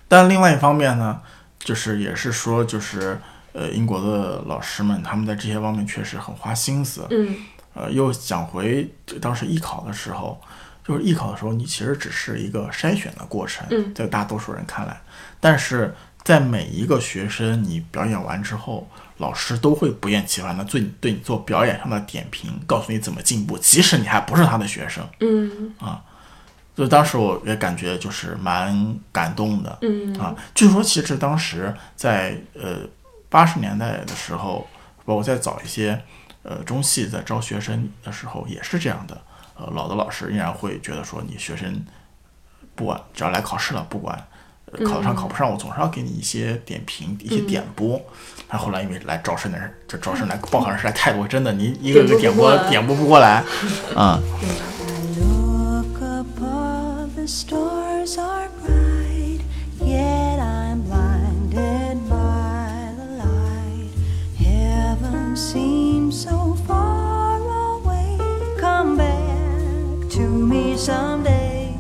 但另外一方面呢，就是也是说，就是呃，英国的老师们他们在这些方面确实很花心思。嗯呃，又讲回当时艺考的时候，就是艺考的时候，你其实只是一个筛选的过程，嗯。在大多数人看来，但是在每一个学生你表演完之后，老师都会不厌其烦的对你对你做表演上的点评，告诉你怎么进步，即使你还不是他的学生。嗯。啊。就当时我也感觉就是蛮感动的，嗯。啊，据说其实当时在呃八十年代的时候，包括再早一些，呃，中戏在招学生的时候也是这样的，呃，老的老师依然会觉得说你学生不管只要来考试了，不管。呃考得上考不上，我总是要给你一些点评、一些点拨。但后来因为来招生的人，就招生来报考人实在太多，真的你一个个点拨点拨不过来，啊、Look above, the someday.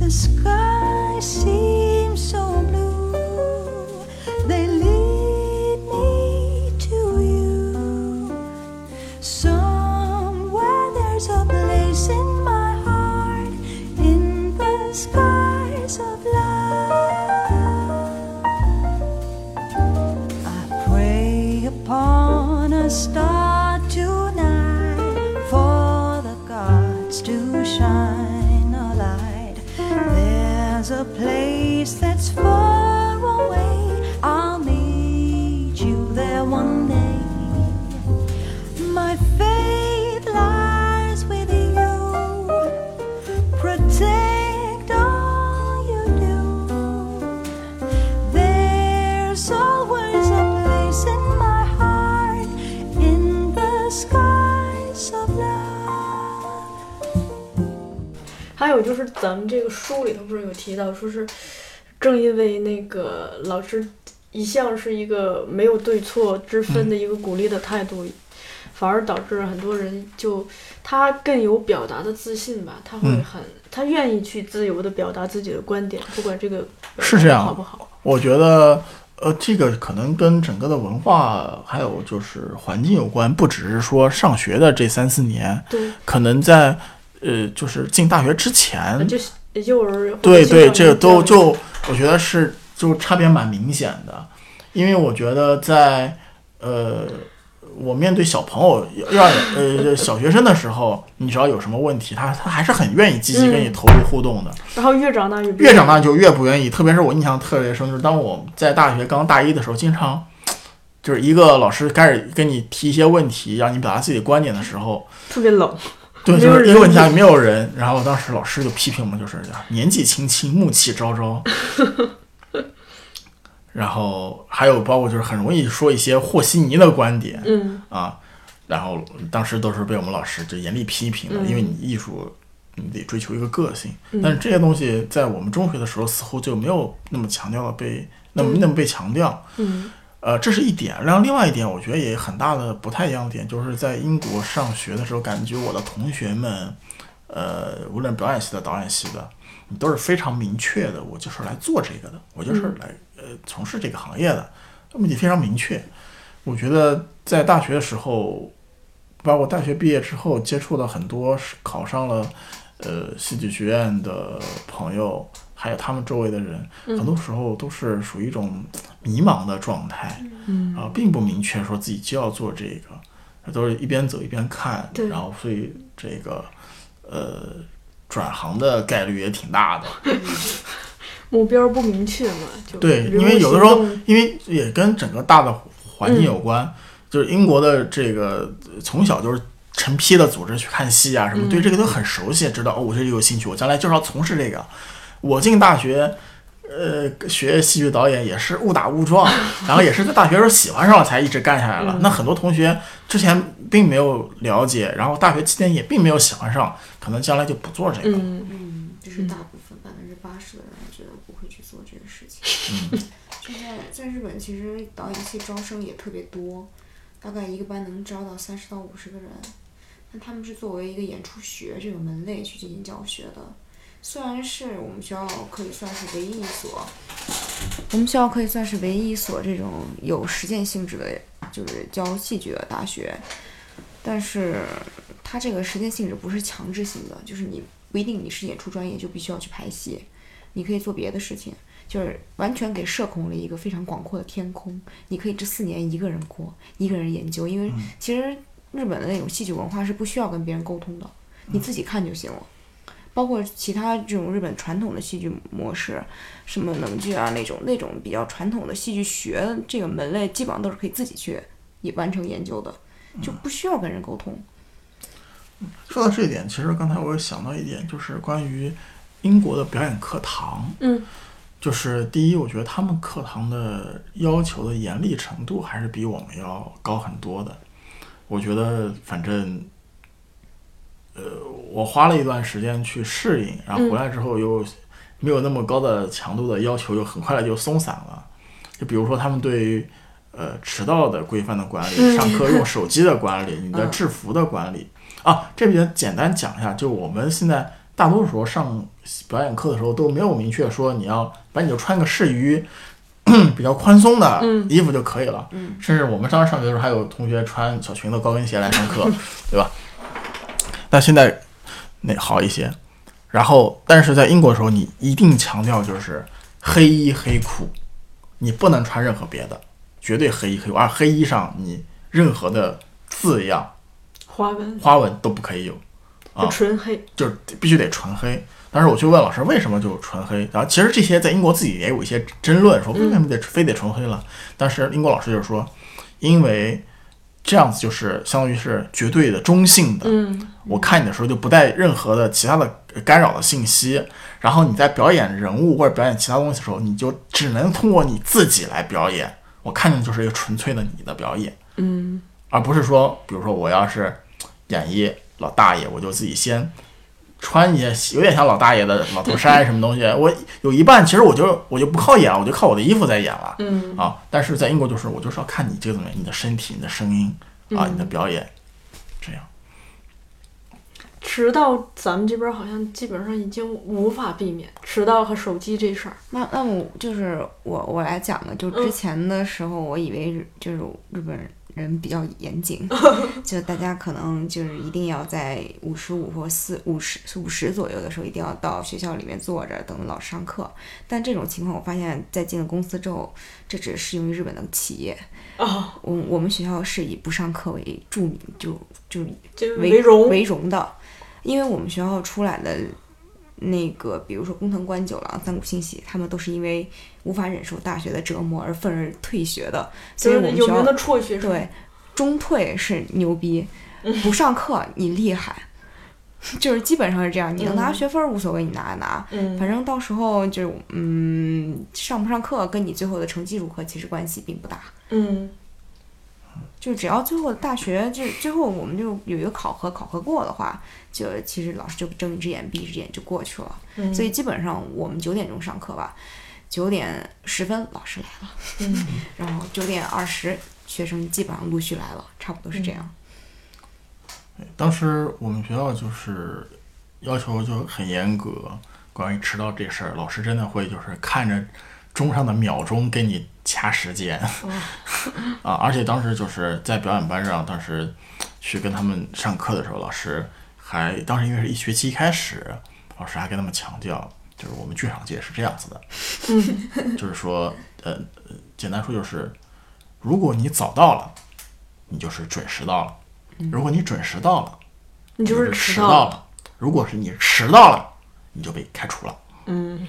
The sky seems so blue. They lead me to you. Somewhere there's a place in my heart, in the skies of love. I pray upon a star shine a light. There's a place that's far 有就是咱们这个书里头不是有提到，说是正因为那个老师一向是一个没有对错之分的一个鼓励的态度，反而导致很多人就他更有表达的自信吧，他会嗯。很、他愿意去自由的表达自己的观点，不管这个是这样好不好。我觉得，呃，这个可能跟整个的文化还有就是环境有关，不只是说上学的这三四年，对，可能在呃，就是进大学之前，就是幼儿对对，这都就我觉得是就差别蛮明显的，因为我觉得在呃，我面对小朋友要呃小学生的时候，你只要有什么问题，他他还是很愿意积极跟你嗯。投入互动的。然后越长大越。不越长大就越不愿意，特别是我印象特别深，就是当我在大学刚大一的时候，经常就是一个老师开始跟你提一些问题，让你表达自己的观点的时候，特别冷，对，就是一个人问题啊，没有人。然后当时老师就批评我们，就是年纪轻轻，暮气昭昭。然后还有包括就是很容易说一些和稀泥的观点嗯啊，然后当时都是被我们老师就严厉批评的，因为你艺术你得追求一个个性，但是这些东西在我们中学的时候似乎就没有那么强调了被那么那么被强调。嗯呃，这是一点。然后另外一点，我觉得也很大的不太一样的点，就是在英国上学的时候，感觉我的同学们，呃，无论表演系的、导演系的，你都是非常明确的，我就是来做这个的，我就是来呃从事这个行业的，目的非常明确。我觉得在大学的时候，包括大学毕业之后，接触了很多考上了呃戏剧学院的朋友，还有他们周围的人，很多时候都是属于一种迷茫的状态，嗯啊，并不明确说自己就要做这个，都是一边走一边看，然后所以这个呃转行的概率也挺大的。目标不明确嘛，就对，因为有的时候，因为也跟整个大的环境有关，就是英国的这个呃从小就是成批的组织去看戏啊什么，对这个都很熟悉，知道哦，我这里有兴趣，我将来就是要从事这个。我进大学，呃，学戏剧导演也是误打误撞，然后也是在大学时候喜欢上了，才一直干下来了。那很多同学之前并没有了解，然后大学期间也并没有喜欢上，可能将来就不做这个。嗯嗯，就是大部分百分之八十的人觉得不会去做这个事情。嗯就在在日本，其实导演系招生也特别多，大概一个班能招到三十到五十个人。那他们是作为一个演出学这个门类去进行教学的，虽然是我们学校可以算是唯一一所，我们学校可以算是唯一一所这种有实践性质的，就是教戏剧的大学，但是它这个实践性质不是强制性的，就是你不一定你是演出专业就必须要去排戏，你可以做别的事情，就是完全给社恐了一个非常广阔的天空。你可以这四年一个人过，一个人研究，因为其实日本的那种戏剧文化是不需要跟别人沟通的，你自己看就行了。包括其他这种日本传统的戏剧模式，什么能剧啊那种那种比较传统的戏剧学这个门类，基本上都是可以自己去也完成研究的。就不需要跟人沟通。说到这一点，其实刚才我有想到一点，就是关于英国的表演课堂。嗯，就是第一，我觉得他们课堂的要求的严厉程度还是比我们要高很多的。我觉得，反正，呃，我花了一段时间去适应，然后回来之后又没有那么高的强度的要求，又很快的就松散了。就比如说，他们对于呃迟到的规范的管理，上课用手机的管理，你的制服的管理。啊，这边简单讲一下，就我们现在大多数时候上表演课的时候都没有明确说你要把你就穿个适于 比较宽松的衣服就可以了，嗯甚至我们当时上学的时候还有同学穿小裙子、高跟鞋来上课，对吧？但现在那好一些，然后但是在英国的时候，你一定强调就是黑衣黑裤，你不能穿任何别的，绝对黑衣黑裤，而黑衣上你任何的字样。花纹花纹都不可以有，啊纯黑。就是必须得纯黑。当时我去问老师为什么就纯黑，然后其实这些在英国自己也有一些争论，说为什么得非得纯黑了？但是英国老师就是说，因为这样子就是相当于是绝对的中性的，嗯。我看你的时候就不带任何的其他的干扰的信息，然后你在表演人物或者表演其他东西的时候，你就只能通过你自己来表演。我看见就是一个纯粹的你的表演，嗯。而不是说，比如说我要是演绎老大爷，我就自己先穿一些有点像老大爷的老头衫什么东西，我有一半其实我就我就不靠演了，我就靠我的衣服在演了嗯啊。但是在英国就是我就是要看你这个怎么样，你的身体、你的声音啊、你的表演，这样。迟到咱们这边好像基本上已经无法避免迟到和手机这事儿。那那我就是我我来讲的，就之前的时候，我以为就是日本人比较严谨，就大家可能就是一定要在五十五或四五十五十左右的时候，一定要到学校里面坐着等老师上课。但这种情况，我发现在进了公司之后，这只适用于日本的企业。哦，我我们学校是以不上课为著名，就就就为为荣。为荣的，因为我们学校出来的那个，比如说工藤官九郎、三谷幸喜，他们都是因为无法忍受大学的折磨而愤而退学的，所就以我们有名的辍学生。对中退是牛逼，不上课你厉害。就是基本上是这样，你能拿嗯学分儿无所谓，你拿拿，嗯，反正到时候就是嗯，上不上课跟你最后的成绩如何其实关系并不大。嗯就只要最后大学就最后我们就有一个考核，考核过的话，就其实老师就睁一只眼闭一只眼就过去了。嗯，所以基本上我们九点钟上课吧，九点十分老师来了，嗯 然后九点二十学生基本上陆续来了，差不多是这样。当时我们学校就是要求就很严格，关于迟到这事儿，老师真的会就是看着钟上的秒钟给你掐时间。啊，而且当时就是在表演班上，当时去跟他们上课的时候，老师还当时因为是一学期一开始，老师还跟他们强调，就是我们剧场界是这样子的，就是说，呃，呃简单说就是，如果你早到了，你就是准时到了；如果你准时到了，你就是迟到了；如果是你迟到了，你就被开除了。嗯。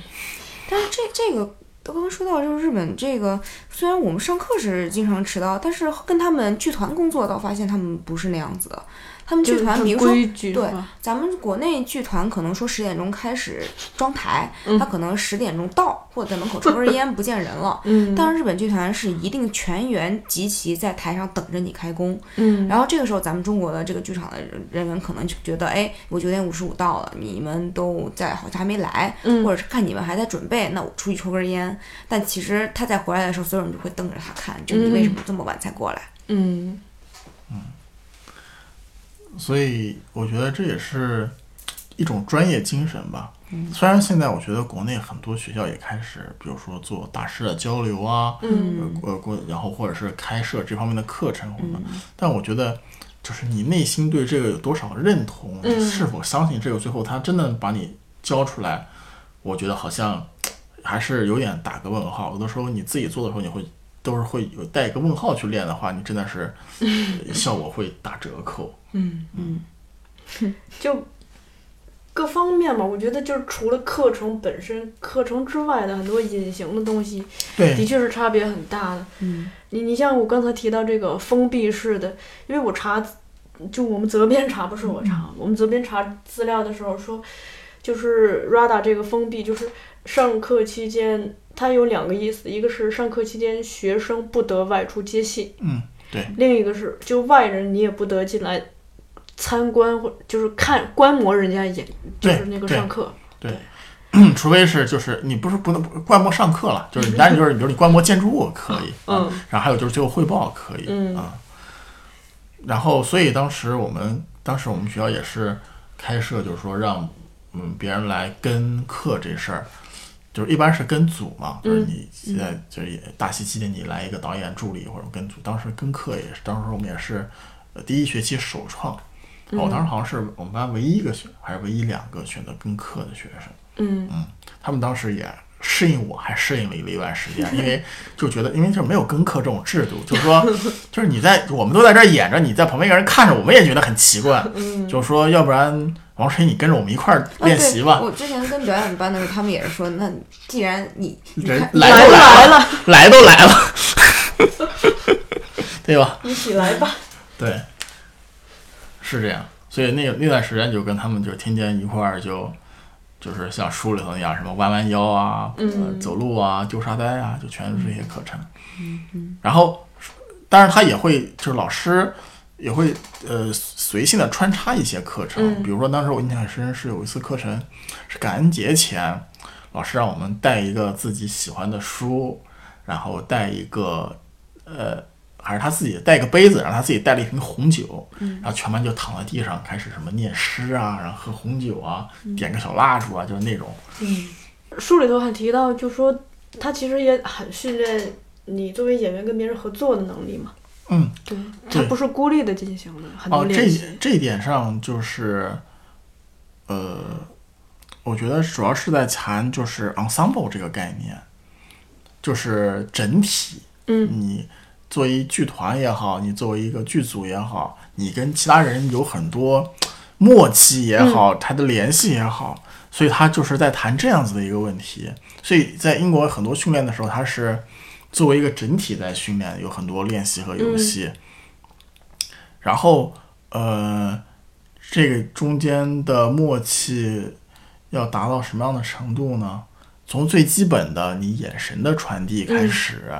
但是这这个刚刚说到就是日本这个，虽然我们上课是经常迟到，但是跟他们剧团工作倒发现他们不是那样子的。他们剧团，比如说对咱们国内剧团可能说十点钟开始装台，嗯他可能十点钟到，或者在门口抽根烟不见人了。嗯，但是日本剧团是一定全员集齐在台上等着你开工，嗯，然后这个时候咱们中国的这个剧场的人人员可能就觉得，哎，我九点五十五到了，你们都在好像还没来，嗯或者是看你们还在准备，那我出去抽根烟。但其实他再回来的时候，所有人就会瞪着他看，就你为什么这么晚才过来？嗯所以我觉得这也是一种专业精神吧。虽然现在我觉得国内很多学校也开始，比如说做大师的交流啊，嗯呃，过然后或者是开设这方面的课程什么的，但我觉得就是你内心对这个有多少认同，嗯是否相信这个，最后他真的把你教出来，我觉得好像还是有点打个问号。有的时候你自己做的时候，你会都是会有带一个问号去练的话，你真的是 效果会打折扣。嗯嗯，就各方面吧，我觉得就是除了课程本身，课程之外的很多隐形的东西，的，确是差别很大的。嗯。你你像我刚才提到这个封闭式的，因为我查，就我们责编查不是我查，我们责编查资料的时候说，就是 RADA 这个封闭，就是上课期间它有两个意思，一个是上课期间学生不得外出接戏，嗯，对，另一个是就外人你也不得进来参观或就是看观摩人家演，就对是那个对上课。除非是就是你不是不能观摩上课了，就是但是就是比如你观摩建筑物可以，嗯啊然后还有就是最后汇报可以，嗯。啊，然后所以当时我们当时我们学校也是开设，就是说让嗯别人来跟课这事儿，就是一般是跟组嘛，就是你现在就是也大戏期间你来一个导演助理或者跟组，当时跟课也是，当时我们也是呃第一学期首创，我、当时好像是我们班唯一一个选还是唯一两个选择跟课的学生。嗯他们当时也适应我，还适应了一段时间，因为 就觉得，因为就是没有跟课这种制度，就是说，就是你在我们都在这儿演着，你在旁边一个人看着，我们也觉得很奇怪。嗯就是说，要不然王晨，你跟着我们一块儿练习吧。啊我之前跟表演班的时候，他们也是说，那既然你你人来都来了，来都来了，对吧？一起来吧。对，是这样。所以那个那段时间就跟他们就天天一块儿就，就是像书里头一样，什么弯弯腰啊，呃嗯走路啊，丢沙袋啊，就全是这些课程。然后，但是他也会，就是老师也会呃随性的穿插一些课程，嗯比如说当时我印象很深是有一次课程是感恩节前，老师让我们带一个自己喜欢的书，然后带一个呃。还是他自己带个杯子，然后他自己带了一瓶红酒，然后全班就躺在地上开始什么念诗啊，然后喝红酒啊，点个小蜡烛啊，就是那种。嗯书里头还提到，就说他其实也很训练你作为演员跟别人合作的能力嘛。嗯，对，他不是孤立的进行的，很多哦，这。这一点上就是，呃，我觉得主要是在谈就是 ensemble 这个概念，就是整体。嗯你作为剧团也好，你作为一个剧组也好，你跟其他人有很多默契也好，他的联系也好，所以他就是在谈这样子的一个问题。所以在英国很多训练的时候，他是作为一个整体在训练，有很多练习和游戏。然后，呃，这个中间的默契要达到什么样的程度呢？从最基本的你眼神的传递开始，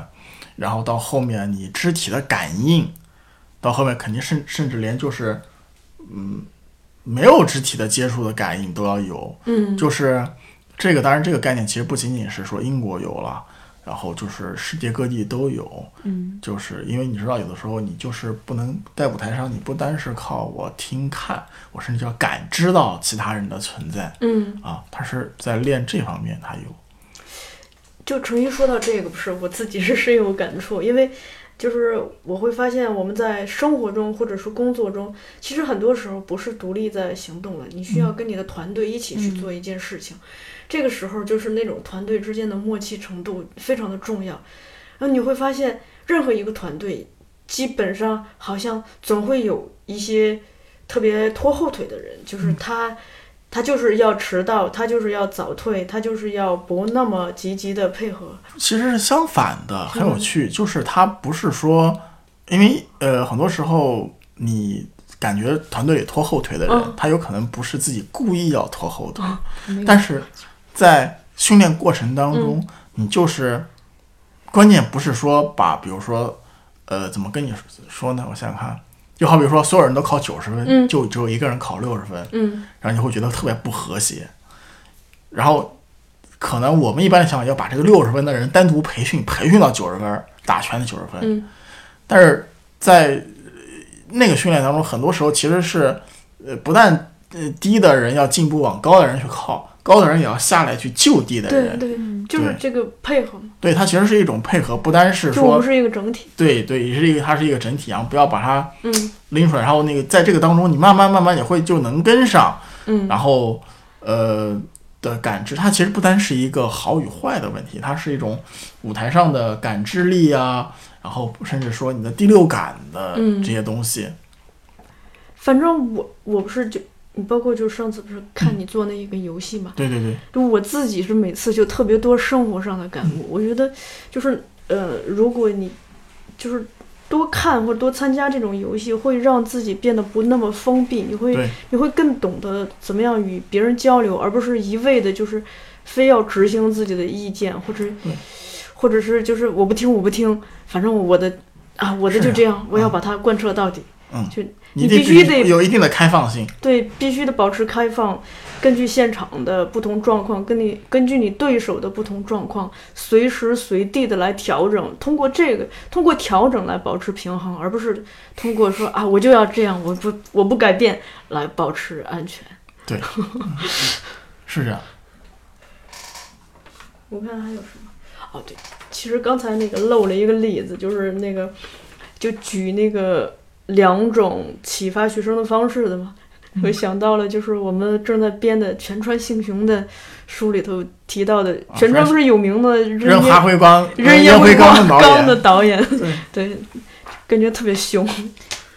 然后到后面你肢体的感应，到后面肯定甚甚至连就是，嗯，没有肢体的接触的感应都要有。嗯就是这个，当然这个概念其实不仅仅是说英国有了，然后就是世界各地都有。嗯，就是因为你知道，有的时候你就是不能在舞台上，你不单是靠我听看，我甚至要感知到其他人的存在嗯，啊。他是在练这方面，他有。就重新说到这个，不是我自己是深有感触，因为就是我会发现我们在生活中或者是工作中，其实很多时候不是独立在行动的，你需要跟你的团队一起去做一件事情。这个时候就是那种团队之间的默契程度非常的重要。然后你会发现，任何一个团队基本上好像总会有一些特别拖后腿的人，就是他。他就是要迟到，他就是要早退，他就是要不那么积极的配合。其实是相反的，很有趣。就是他不是说，因为呃，很多时候你感觉团队里拖后腿的人，嗯他有可能不是自己故意要拖后腿，但是在训练过程当中，你就是关键不是说把，比如说，呃，怎么跟你说呢？我想想看，就好比说所有人都考九十分，嗯就只有一个人考六十分，嗯然后你会觉得特别不和谐。然后可能我们一般想要把这个六十分的人单独培训，培训到九十分，打全的九十分。嗯但是在呃那个训练当中，很多时候其实是，呃，不但呃低的人要进步往高的人去靠，高的人也要下来去救低的人。对，就是这个配合嘛，对，它其实是一种配合，不单是说就我们是一个整体。对对，也是一个它是一个整体，然后不要把它嗯。拎出来，然后那个在这个当中，你慢慢慢慢也会就能跟上，嗯。然后呃的感知，它其实不单是一个好与坏的问题，它是一种舞台上的感知力啊，然后甚至说你的第六感的嗯。这些东西。反正我我不是就你包括就是上次不是看你做那一个游戏嘛，对对对，就我自己是每次就特别多生活上的感悟。我觉得就是呃，如果你就是多看或者多参加这种游戏，会让自己变得不那么封闭，你会你会更懂得怎么样与别人交流，而不是一味的就是非要执行自己的意见，或者或者是就是我不听我不听，反正我的啊我的就这样，我要把它贯彻到底。嗯就你必须得有一定的开放性。对，必须得保持开放，根据现场的不同状况，跟你根据你对手的不同状况，随时随地的来调整。通过这个，通过调整来保持平衡，而不是通过说啊我就要这样，我不我不改变来保持安全。对，嗯 是这样。我看还有什么？哦，对，其实刚才那个漏了一个例子，就是那个就举那个两种启发学生的方式的嘛。我想到了，就是我们正在编的全川幸雄的书里头提到的，全川不是有名的扔扔烟哈辉光、扔烟灰缸缸缸的导演，导演，对，感觉特别凶。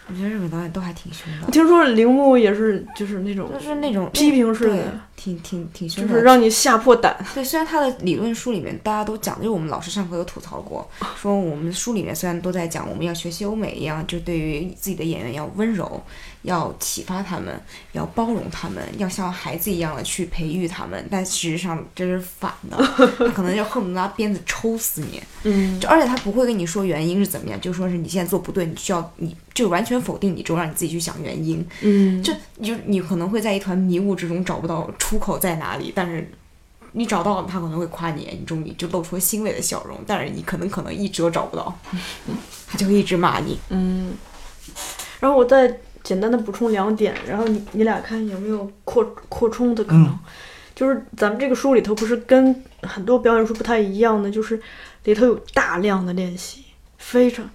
我觉得日本导演都还挺凶的，听说铃木也是，就是那种就是那种批评式的，挺挺挺凶的，就是让你吓破胆。对，虽然他的理论书里面大家都讲，就是我们老师上课有吐槽过，说我们书里面虽然都在讲我们要学习欧美一样，就对于自己的演员要温柔，要启发他们，要包容他们，要像孩子一样的去培育他们，但事实上这是反的，他可能就恨不得拿鞭子抽死你。嗯，就而且他不会跟你说原因是怎么样，就说是你现在做不对，你需要你就完全否定你之后，让你自己去想原因。嗯，就你就你可能会在一团迷雾之中找不到出口在哪里，但是你找到了，他可能会夸你，你终于就露出了欣慰的笑容，但是你可能可能一直都找不到，他就会一直骂你。嗯，然后我再简单的补充两点，然后你你俩看有没有扩扩充的可能？嗯就是咱们这个书里头不是跟很多表演书不太一样的，就是里头有大量的练习，非常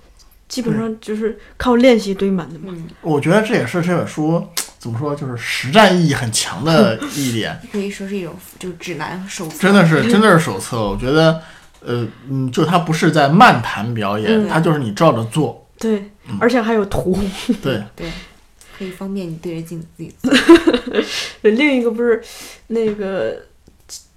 基本上就是靠练习堆满的嘛。嗯，我觉得这也是这本书怎么说，就是实战意义很强的一点。可以说是一种就是指南和手册，真的是真的是手册。我觉得，呃，嗯，就它不是在漫谈表演，嗯它就是你照着做。对，而且还有图。对，对，可以方便你对着镜子自己做。另一个不是那个，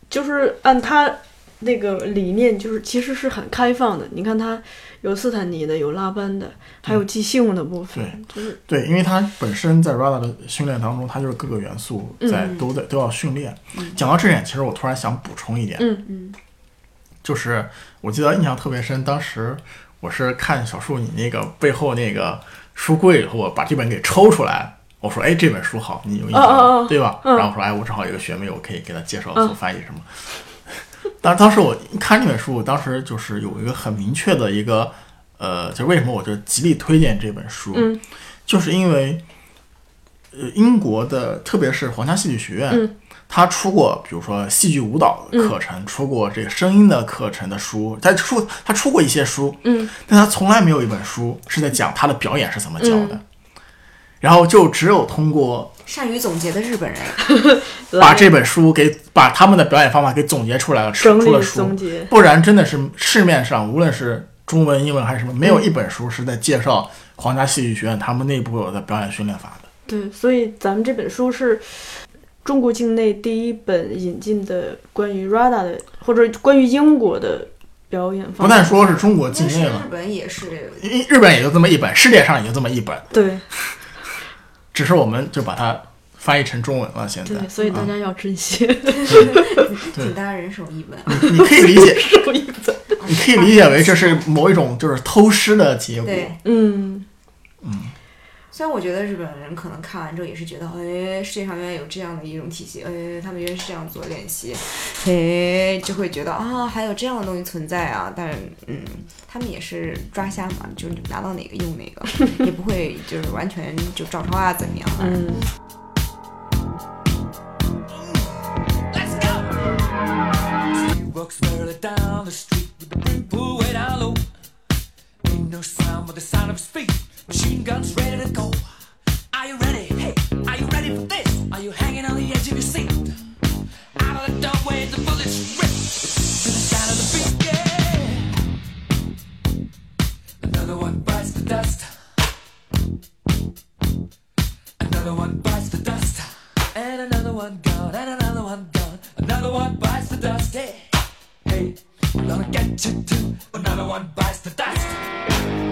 就是按他那个理念，就是其实是很开放的。你看他有斯坦尼的，有拉班的，还有即兴的部分，就是对，因为他本身在 RADA 的训练当中，他就是各个元素在、嗯都在都要训练。讲到这点，其实我突然想补充一点，嗯嗯就是我记得印象特别深，当时我是看小树你那个背后那个书柜以后，我把这本给抽出来。我说，哎，这本书好，你有印象对吧？嗯然后我说，哎，我正好有个学妹，我可以给她介绍嗯做翻译什么。当当时我一看这本书，我当时就是有一个很明确的一个，呃，就为什么我就极力推荐这本书，嗯就是因为，呃，英国的特别是皇家戏剧学院，嗯它出过比如说戏剧舞蹈的课程，出过这个声音的课程的书，他出他出过一些书，嗯但他从来没有一本书是在讲他的表演是怎么教的。嗯然后就只有通过善于总结的日本人，来把这本书给把他们的表演方法给总结出来了，出了书。不然真的是市面上无论是中文、英文还是什么，没有一本书是在介绍皇家戏剧学院他们内部有的表演训练法的。对，所以咱们这本书是中国境内第一本引进的关于 RADA 的，或者关于英国的表演方法。不但说是中国境内了日，本也是因为日本也就这么一本，世界上也就这么一本，对只是我们就把它翻译成中文了。现在，对，所以大啊家要珍惜。请大家人手一本。你可以理解，手一本。你可以理解为这是某一种就是偷师的结果。嗯，嗯，虽然我觉得日本人可能看完之后也是觉得，哎，世界上原来有这样的一种体系，哎，他们原来是这样做练习，哎，就会觉得啊，还有这样的东西存在啊。但是，嗯，他们也是抓瞎嘛，就是拿到哪个用哪个，也不会就是完全就照抄啊怎么样啊。嗯，Machine guns ready to go. Are you ready? Hey, are you ready for this? Are you hanging on the edge of your seat? Out of the doorway, the bullets rip to the sound of the beat. Yeah. Another one bites the dust. Another one bites the dust. and another one gone, and another one gone. Another one bites the dust. Hey, hey, I'm gonna get you too. Another one bites the dust.